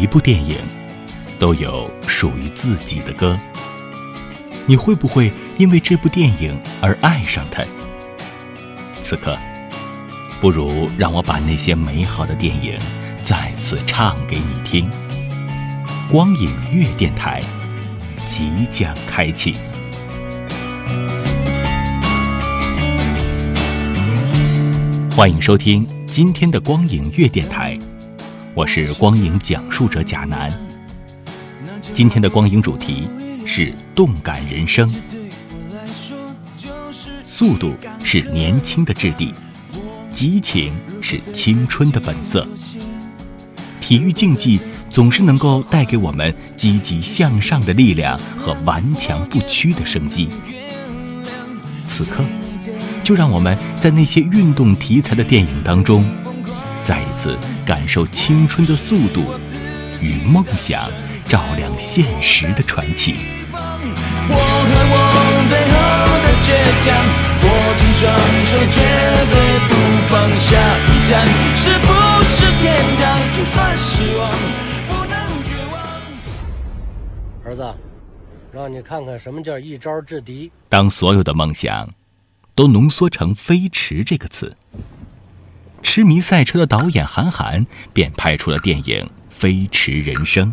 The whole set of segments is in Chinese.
一部电影都有属于自己的歌。你会不会因为这部电影而爱上它？此刻，不如让我把那些美好的电影再次唱给你听。光影月电台即将开启。欢迎收听今天的光影月电台，我是光影讲述者贾楠。今天的光影主题是动感人生，速度是年轻的质地，激情是青春的本色。体育竞技总是能够带给我们积极向上的力量和顽强不屈的生机。此刻。就让我们在那些运动题材的电影当中，再一次感受青春的速度与梦想照亮现实的传奇。我和我最后的倔强，握紧双手，绝对不放下。一站是不是天堂？就算失望，不能绝望。儿子，让你看看什么叫一招制敌。当所有的梦想。都浓缩成“飞驰”这个词。痴迷赛车的导演韩寒便拍出了电影《飞驰人生》。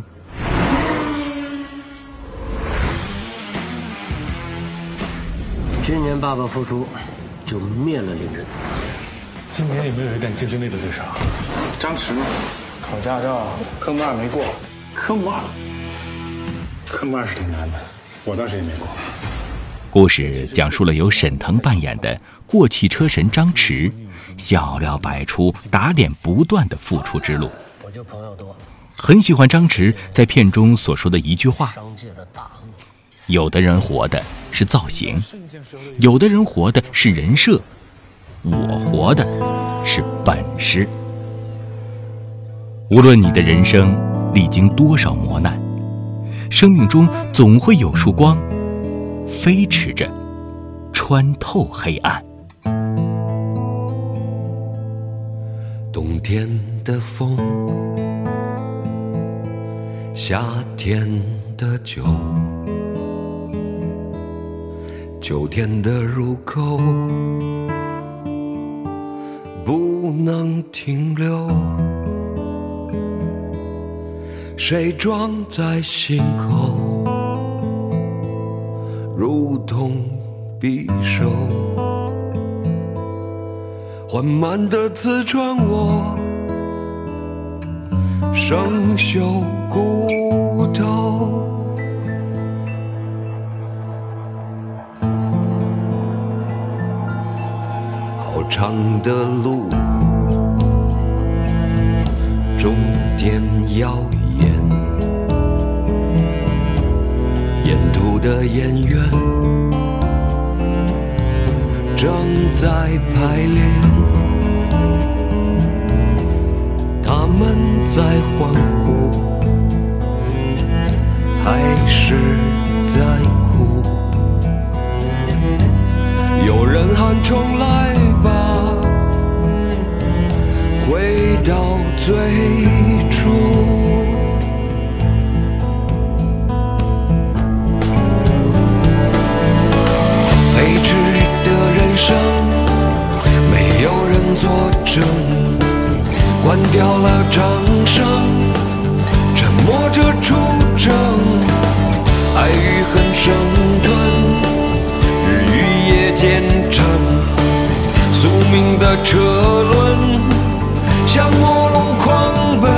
今年爸爸复出，就灭了林人。今年有没有一点竞争力的对手？张弛，考驾照科目二没过。科目二，科目二是挺难的，我当时也没过。故事讲述了由沈腾扮演的过气车神张弛，笑料百出、打脸不断的复出之路。我就朋友多，很喜欢张弛在片中所说的一句话：有的人活的是造型，有的人活的是人设，我活的是本事。无论你的人生历经多少磨难，生命中总会有束光。飞驰着，穿透黑暗。冬天的风，夏天的酒，秋天的入口，不能停留。谁装在心口？如同匕首，缓慢地刺穿我生锈骨头。好长的路，终点遥远。沿途的演员正在排练，他们在欢呼，还是在哭？有人喊重来吧，回到最初上没有人作证关掉了掌声，沉默着出征，爱与恨生吞，日与夜兼程，宿命的车轮向末路狂奔，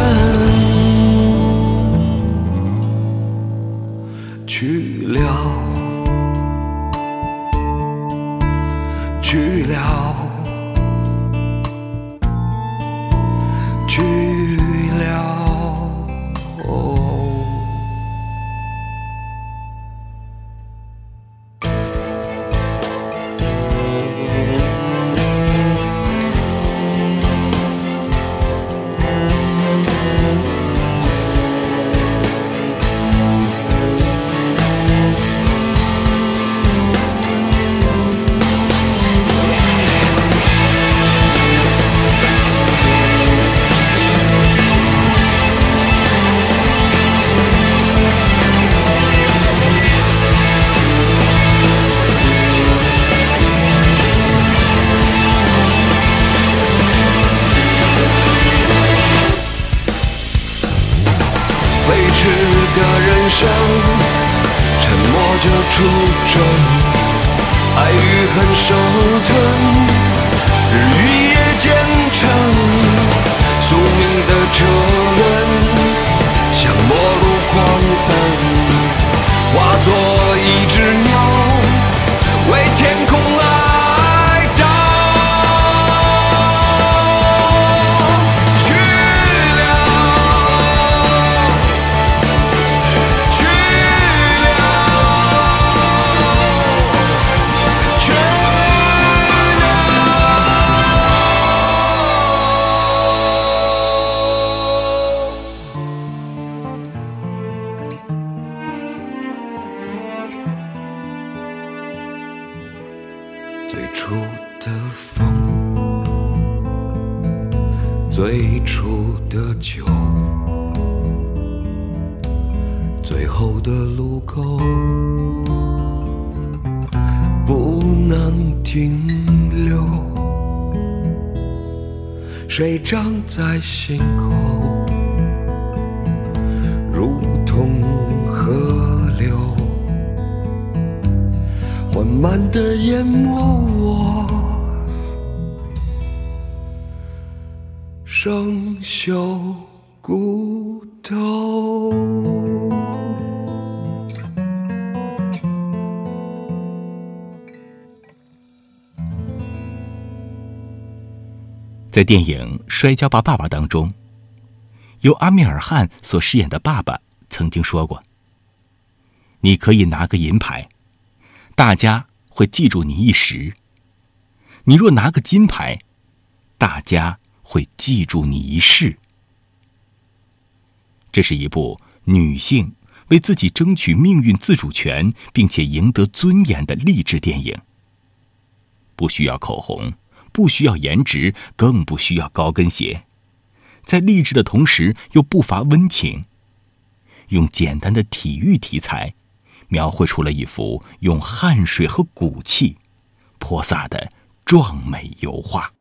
最初的酒，最后的路口，不能停留。水涨在心口，如同河流。缓慢地淹没我生锈骨头。在电影《摔跤吧，爸爸》当中，由阿米尔汗所饰演的爸爸曾经说过：“你可以拿个银牌，大家会记住你一时；你若拿个金牌，大家会记住你一世。”这是一部女性为自己争取命运自主权，并且赢得尊严的励志电影。不需要口红。不需要颜值，更不需要高跟鞋，在励志的同时又不乏温情。用简单的体育题材，描绘出了一幅用汗水和骨气泼洒的壮美油画。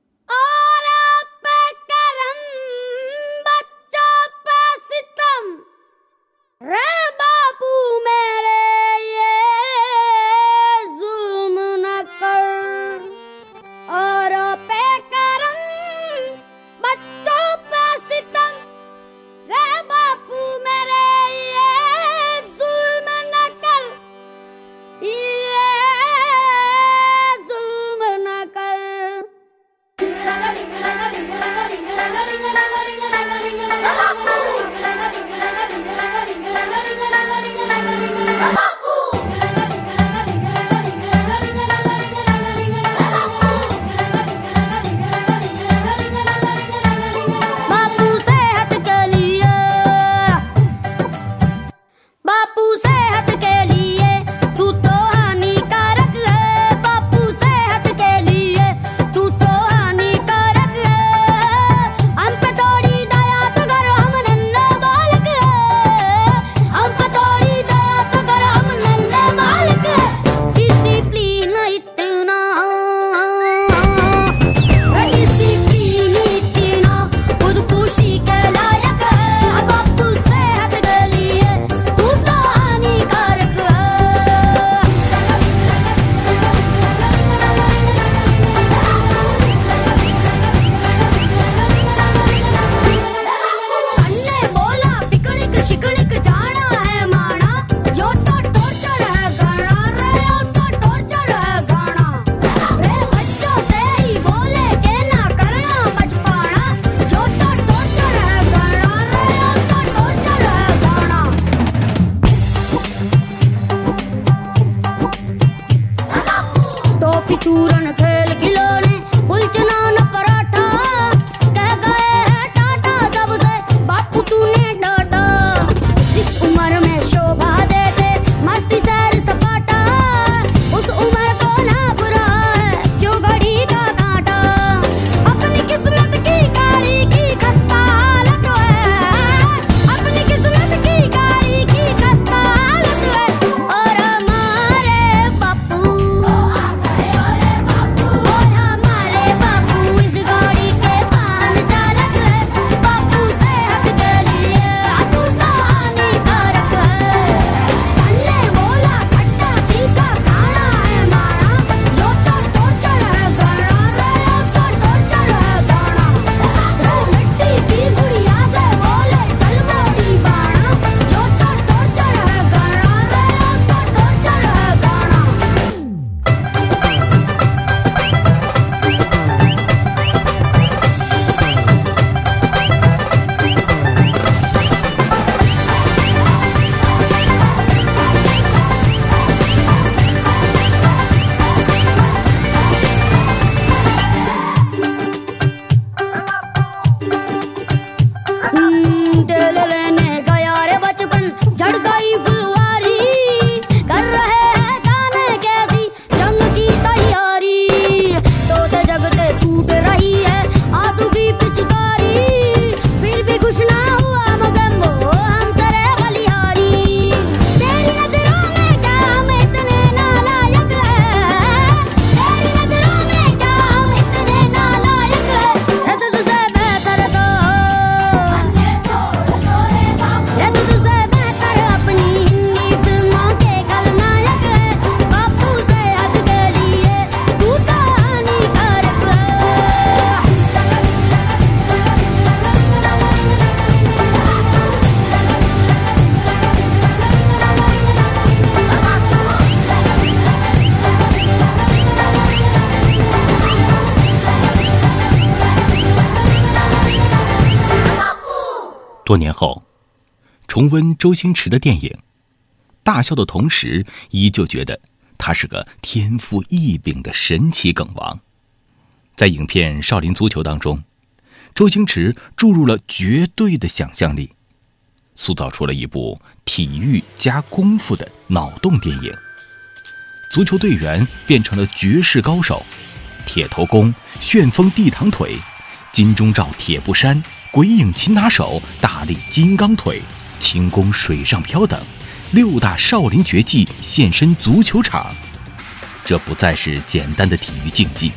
重温周星驰的电影，大笑的同时，依旧觉得他是个天赋异禀的神奇梗王。在影片《少林足球》当中，周星驰注入了绝对的想象力，塑造出了一部体育加功夫的脑洞电影。足球队员变成了绝世高手，铁头功、旋风地躺腿、金钟罩铁布衫。鬼影擒拿手、大力金刚腿、轻功水上漂等六大少林绝技现身足球场，这不再是简单的体育竞技，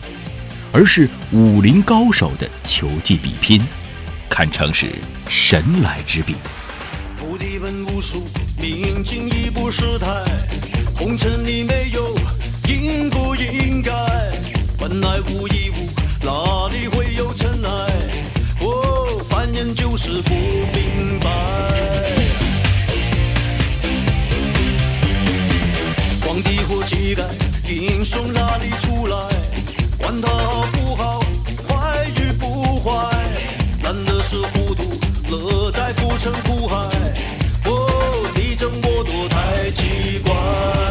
而是武林高手的球技比拼，堪称是神来之笔。菩提本无数，明镜亦不是台，红尘里没有应不应该，本来无一物，哪里会有尘？人就是不明白，皇帝或乞丐，英雄哪里出来？管他好不好，坏与不坏，难的是糊涂，乐在浮沉苦海。哦，你争我夺太奇怪。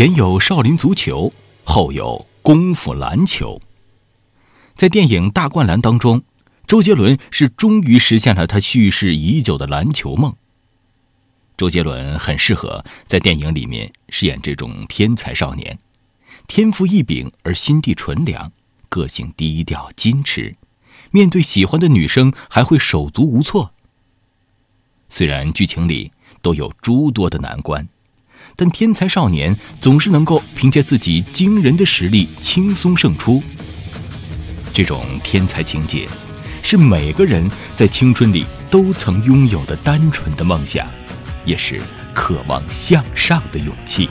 前有少林足球，后有功夫篮球。在电影《大灌篮》当中，周杰伦是终于实现了他蓄势已久的篮球梦。周杰伦很适合在电影里面饰演这种天才少年，天赋异禀而心地纯良，个性低调矜持，面对喜欢的女生还会手足无措。虽然剧情里都有诸多的难关。但天才少年总是能够凭借自己惊人的实力轻松胜出。这种天才情节，是每个人在青春里都曾拥有的单纯的梦想，也是渴望向上的勇气。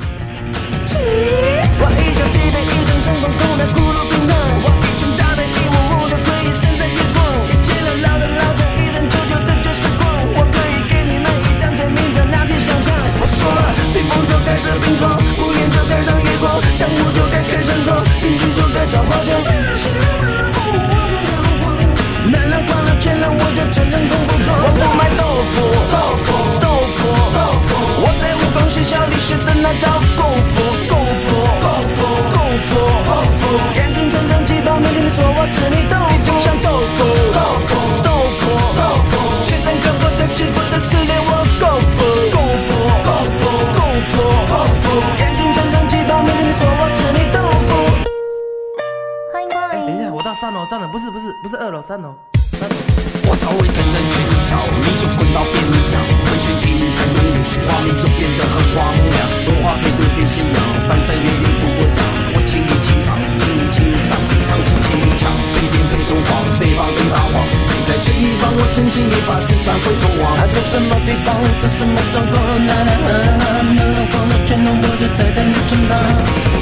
三楼，不是不是不是二楼，三楼。我稍微伸伸拳脚，你就滚到边角。回旋踢一看用力，画面就变得很荒凉。文化配对变新娘，翻山越岭不过场。我情理情长，情理情长，唱起轻巧。飞天飞东皇，北方跟大王。谁在水一方？我轻轻一把刺杀回头望。他在什么地方？在什么场合？呐呐呐呐呐，忘了全都我就踩在你身旁。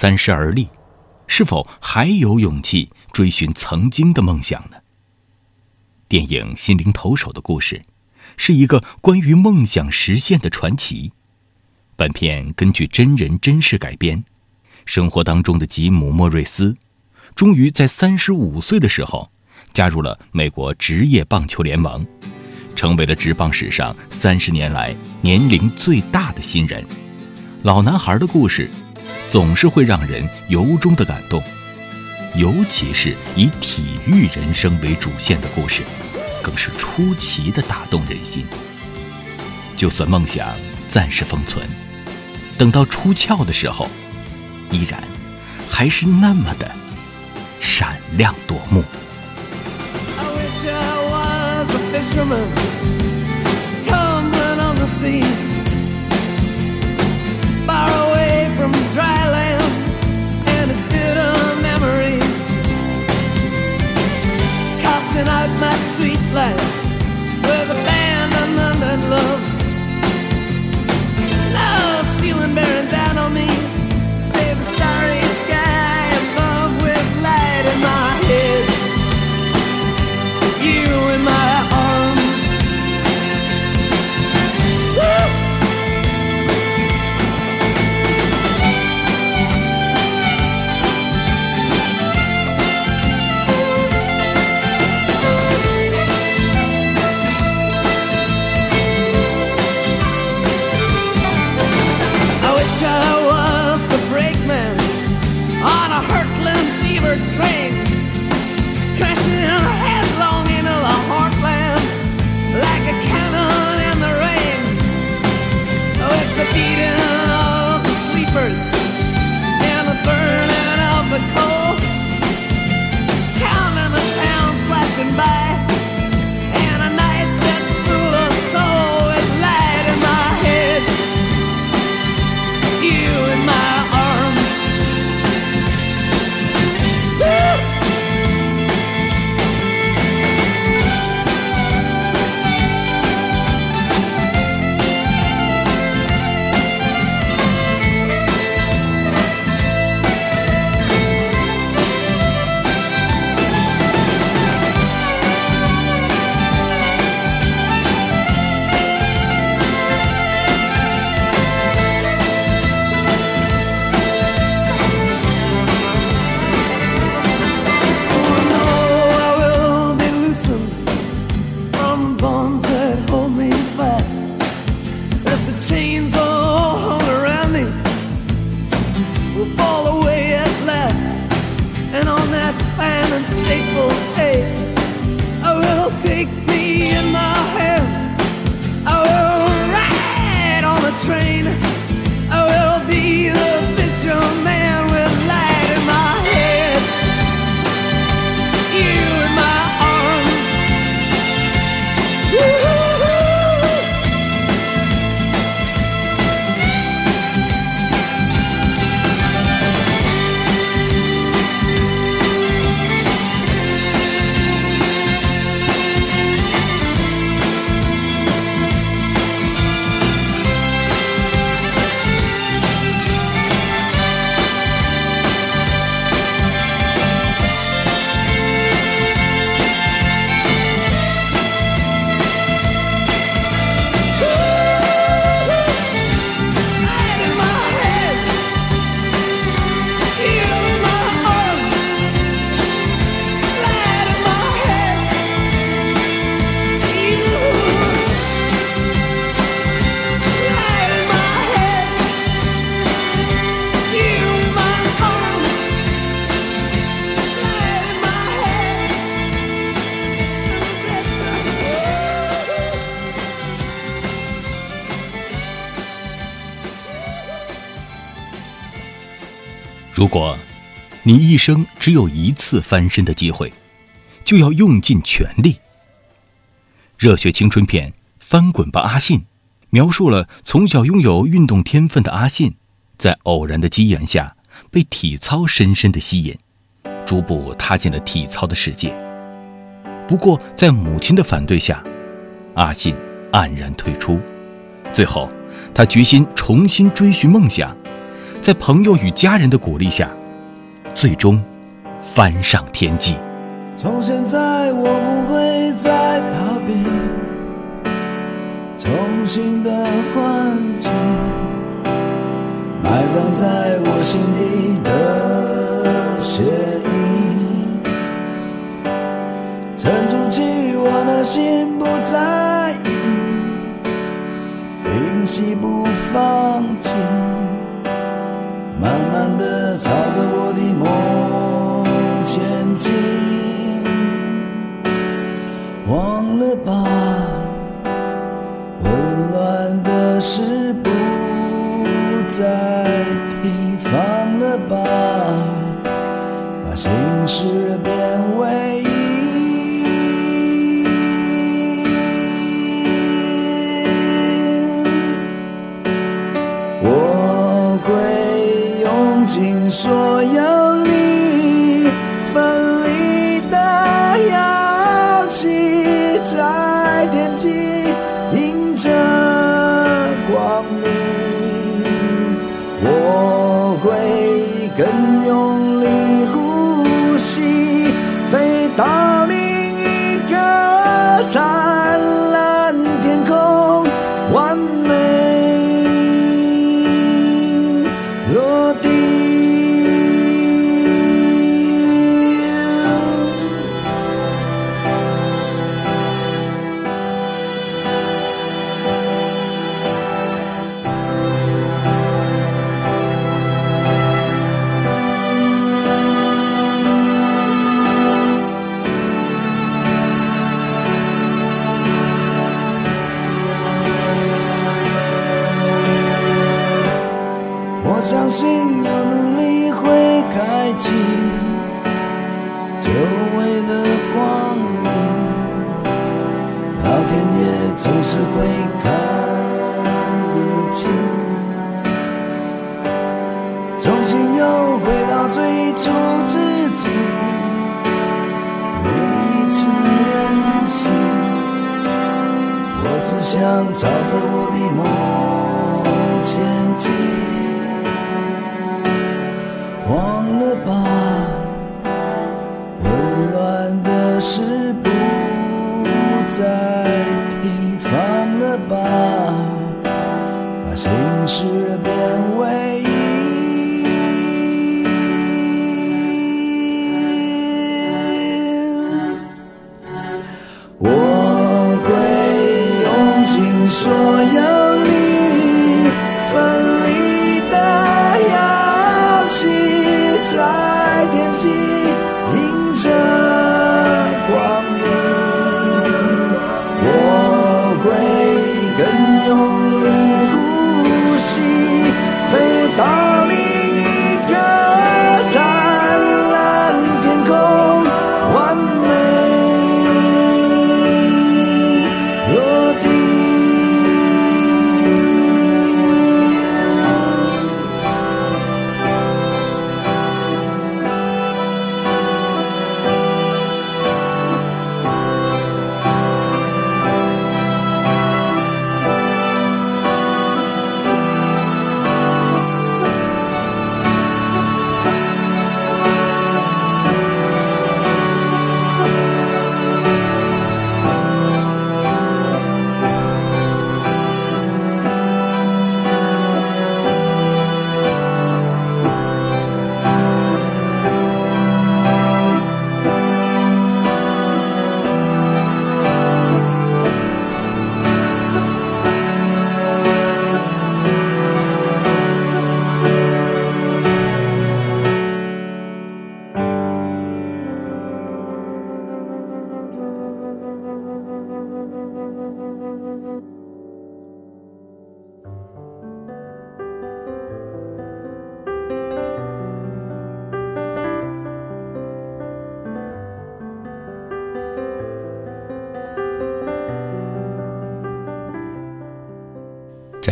三十而立，是否还有勇气追寻曾经的梦想呢？电影《心灵投手》的故事，是一个关于梦想实现的传奇。本片根据真人真事改编。生活当中的吉姆·莫瑞斯，终于在三十五岁的时候，加入了美国职业棒球联盟，成为了职棒史上三十年来年龄最大的新人。老男孩的故事。总是会让人由衷的感动，尤其是以体育人生为主线的故事，更是出奇的打动人心。就算梦想暂时封存，等到出鞘的时候，依然还是那么的闪亮夺目。I casting out my sweet life with abandonment and love. Now ceiling bearing down 果你一生只有一次翻身的机会，就要用尽全力。热血青春片《翻滚吧，阿信》描述了从小拥有运动天分的阿信，在偶然的机缘下被体操深深的吸引，逐步踏进了体操的世界。不过，在母亲的反对下，阿信黯然退出。最后，他决心重新追寻梦想，在朋友与家人的鼓励下，最终翻上天际。从现在我不会再逃避重新的环境，埋葬在我心底的血印，沉住气，我的心不在意，屏息不放弃，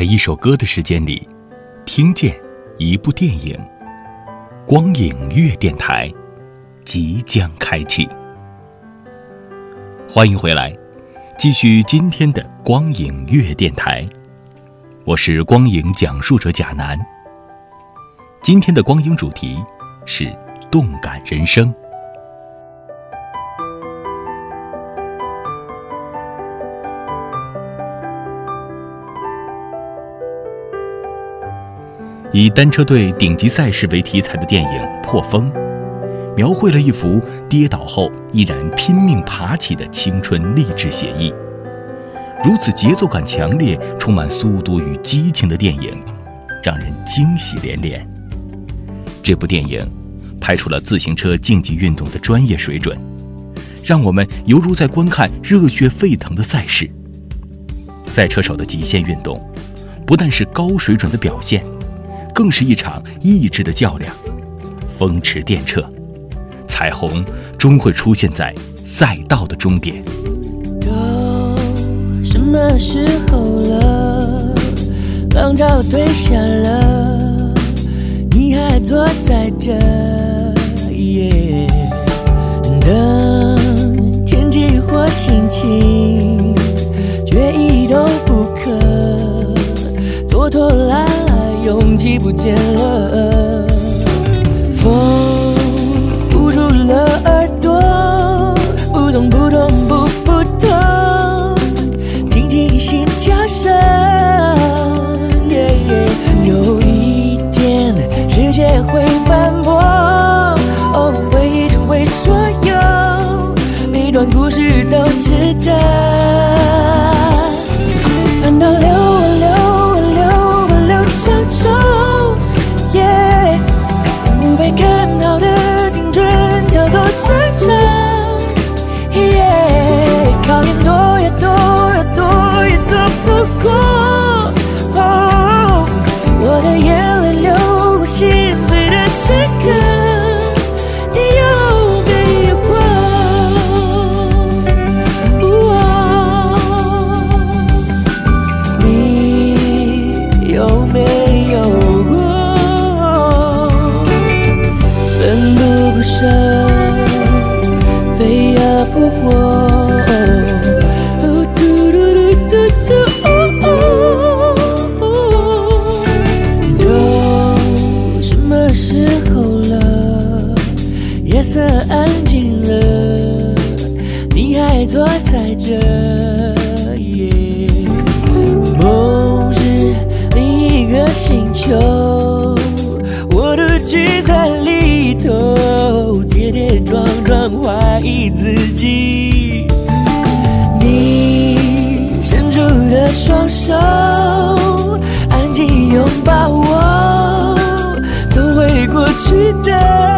一首歌的时间里，听见一部电影。光影月电台即将开启，欢迎回来，继续今天的光影月电台。我是光影讲述者贾楠。今天的光影主题是动感人生。以单车队顶级赛事为题材的电影《破风》，描绘了一幅跌倒后依然拼命爬起的青春励志写意。如此节奏感强烈、充满速度与激情的电影，让人惊喜连连。这部电影拍出了自行车竞技运动的专业水准，让我们犹如在观看热血沸腾的赛事。赛车手的极限运动，不但是高水准的表现。更是一场意志的较量，风驰电掣，彩虹终会出现在赛道的终点。都什么时候了？浪潮退下了，你还坐在这？等天气或心情，决一都不可，拖拖拉拉。勇气不见了，风把我都会过去的。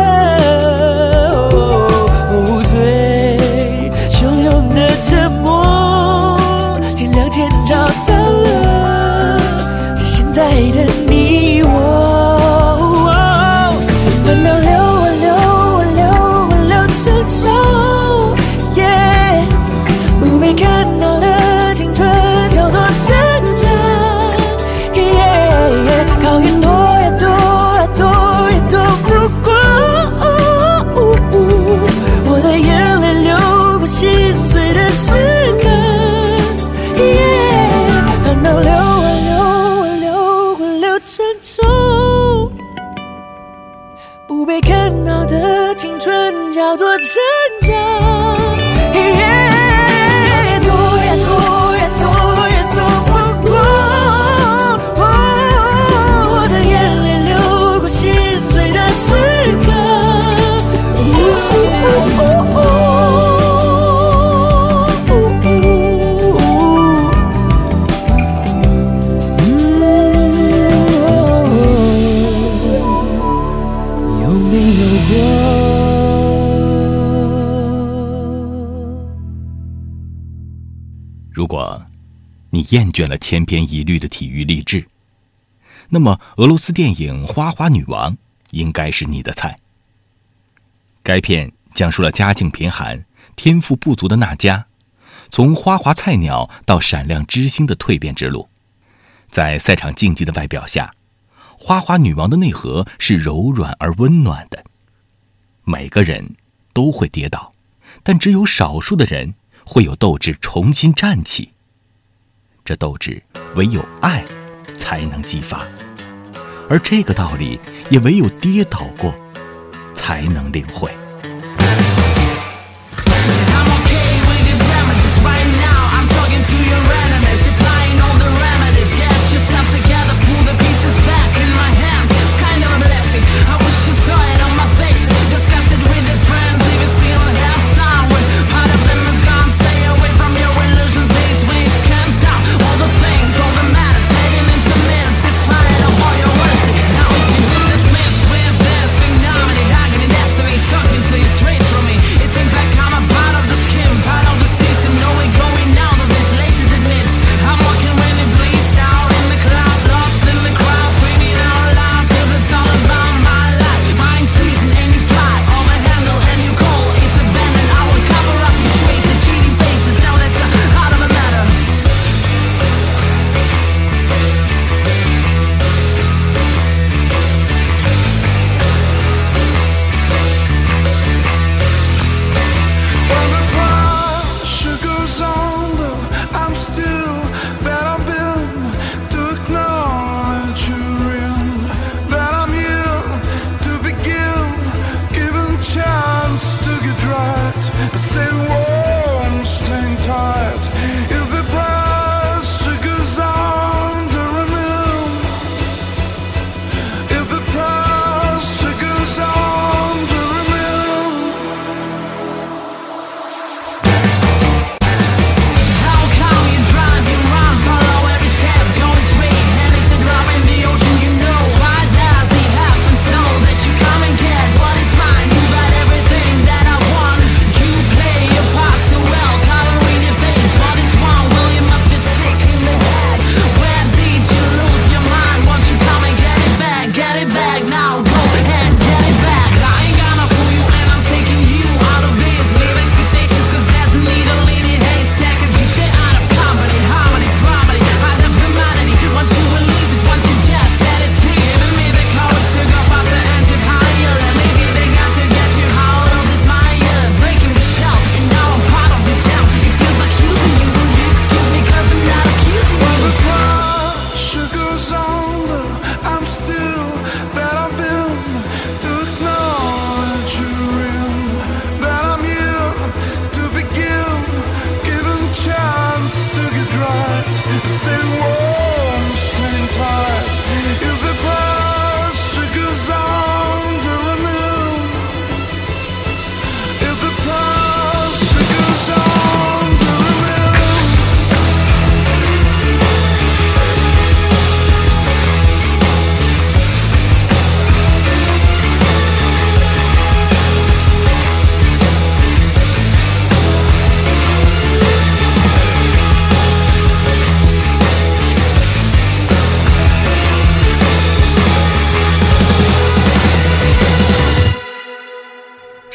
厌倦了千篇一律的体育励志，那么俄罗斯电影《花花女王》应该是你的菜。该片讲述了家境贫寒、天赋不足的娜佳，从花滑菜鸟到闪亮之星的蜕变之路。在赛场竞技的外表下，花花女王的内核是柔软而温暖的。每个人都会跌倒，但只有少数的人会有斗志重新站起。这斗志唯有爱才能激发，而这个道理也唯有跌倒过才能领会。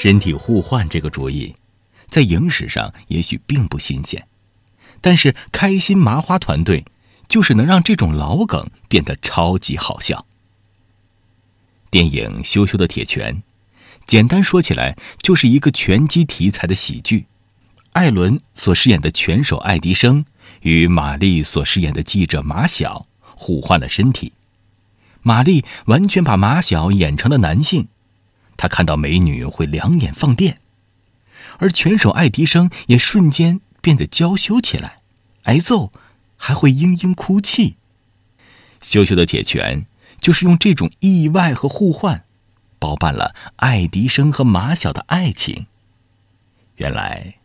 身体互换这个主意，在影史上也许并不新鲜，但是开心麻花团队就是能让这种老梗变得超级好笑。电影《羞羞的铁拳》，简单说起来就是一个拳击题材的喜剧。艾伦所饰演的拳手爱迪生与玛丽所饰演的记者马晓互换了身体，玛丽完全把马晓演成了男性。他看到美女会两眼放电，而拳手爱迪生也瞬间变得娇羞起来，挨揍还会嘤嘤哭泣。羞羞的铁拳就是用这种意外和互换，包办了爱迪生和马小的爱情。原来，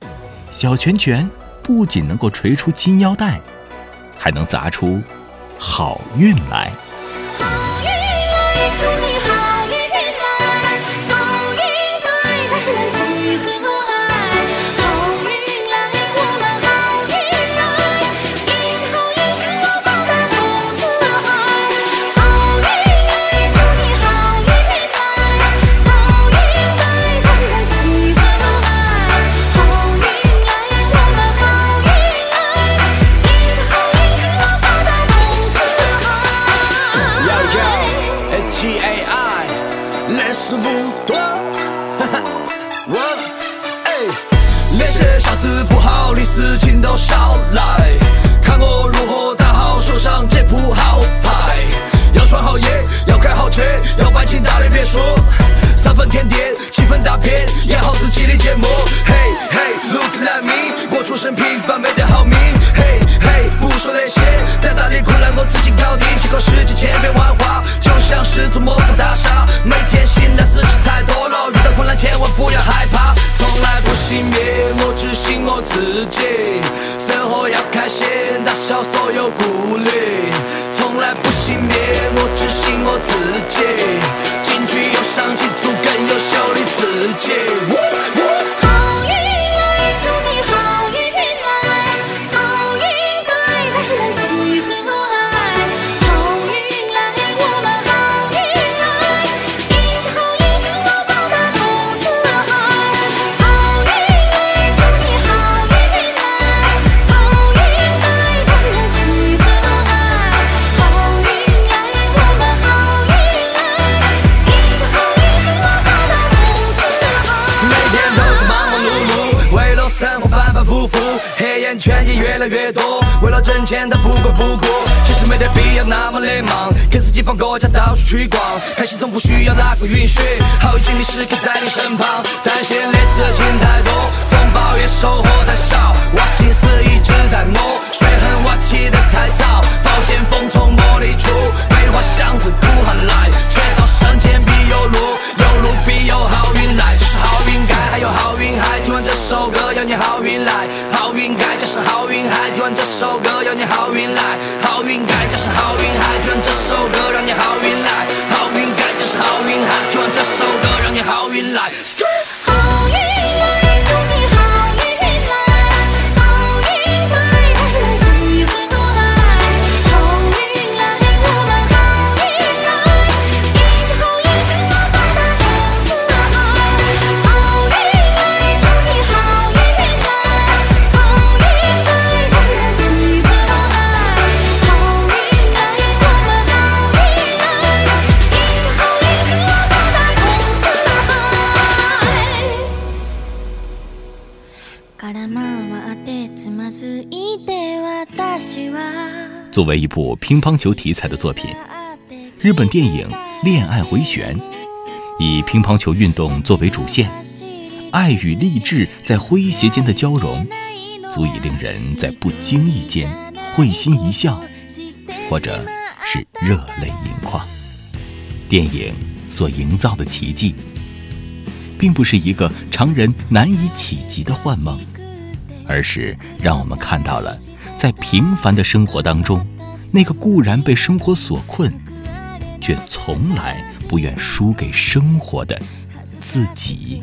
小拳拳不仅能够锤出金腰带，还能砸出好运来。钱也越来越多。为了挣钱，他不管不顾，其实没得必要那么的忙，给自己放个假，到处去逛。开心从不需要哪个允许，好运经历时刻在你身旁。担心的事情太多，总抱怨收获太少，我心思一直在摸，水痕挖起得太早，宝剑锋从磨砺出，梅花香自苦寒来，却道山前必有路，有路必有好运来，这是好运该，还有好运还。听完这首歌，要你好运来，好运该就是好运还。听完这首歌，要你好运来，好运该就是好运还。听完这首歌，让你好运来，好运该就是好运还。听完这首歌，让你好运来。好运作为一部乒乓球题材的作品，日本电影《恋爱回旋》以乒乓球运动作为主线，爱与励志在诙谐间的交融，足以令人在不经意间会心一笑，或者是热泪盈眶。电影所营造的奇迹，并不是一个常人难以企及的幻梦，而是让我们看到了在平凡的生活当中，那个固然被生活所困，却从来不愿输给生活的自己。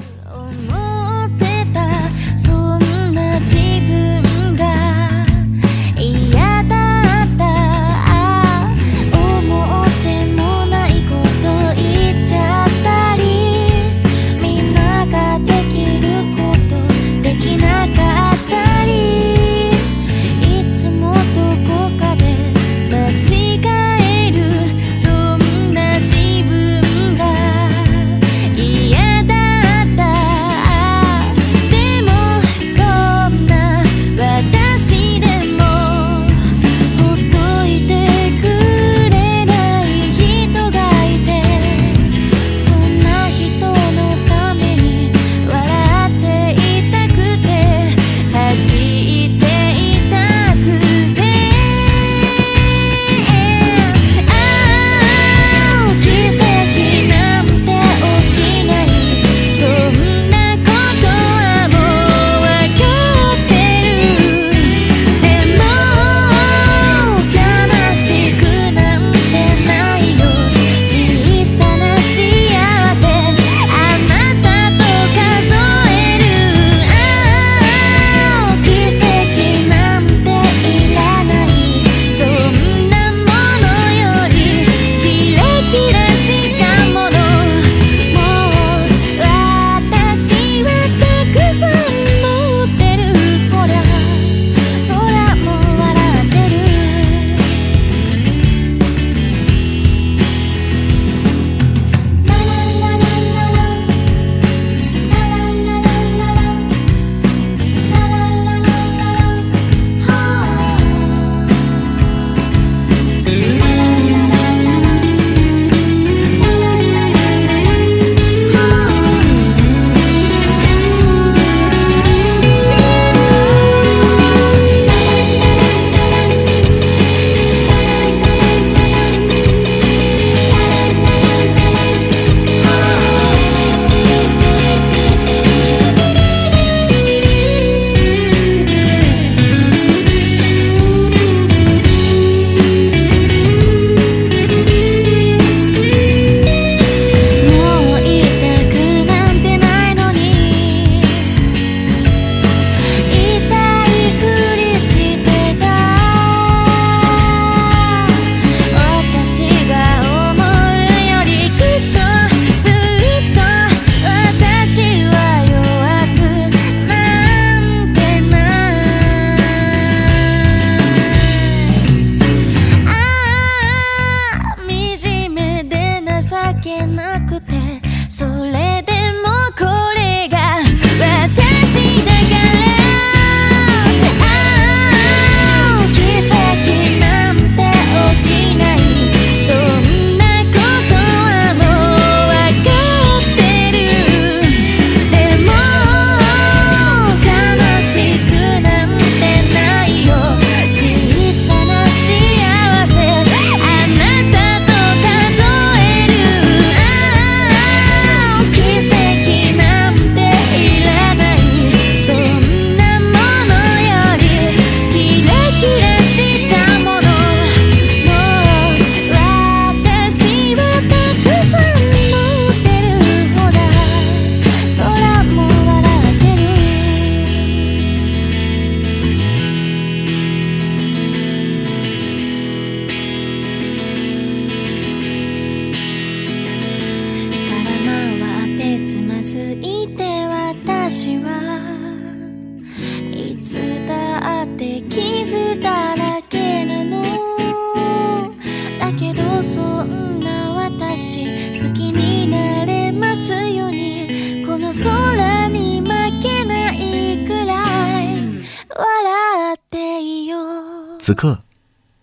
此刻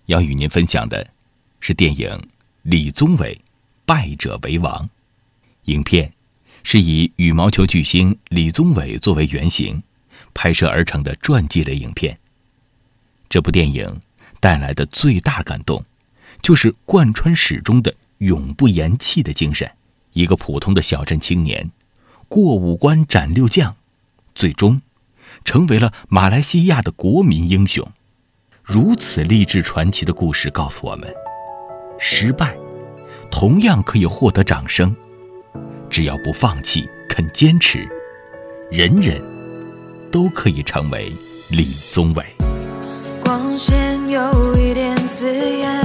要与您分享的是电影《李宗伟败者为王》，影片是以羽毛球巨星李宗伟作为原型拍摄而成的传记类影片。这部电影带来的最大感动，就是贯穿始终的永不言弃的精神。一个普通的小镇青年，过五关斩六将，最终成为了马来西亚的国民英雄。如此励志传奇的故事告诉我们，失败同样可以获得掌声，只要不放弃、肯坚持，人人都可以成为李宗伟。光线有一点刺眼，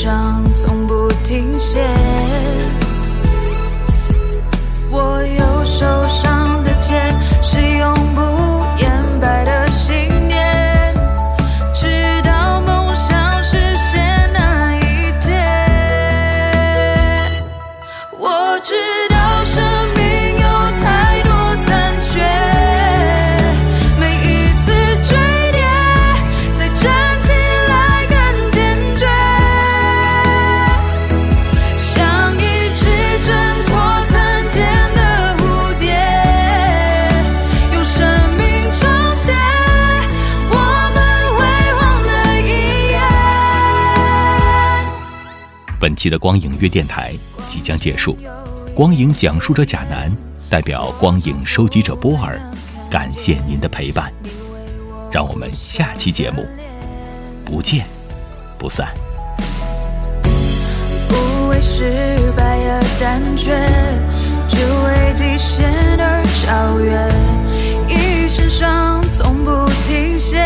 一期的光影月电台即将结束。光影讲述者贾楠代表光影收集者波尔，感谢您的陪伴。让我们下期节目不见不散。不为失败而胆怯，只为极限而超越，一身伤从不停歇。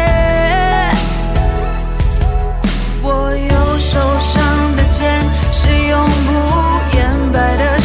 我有受伤的肩。是永不言败的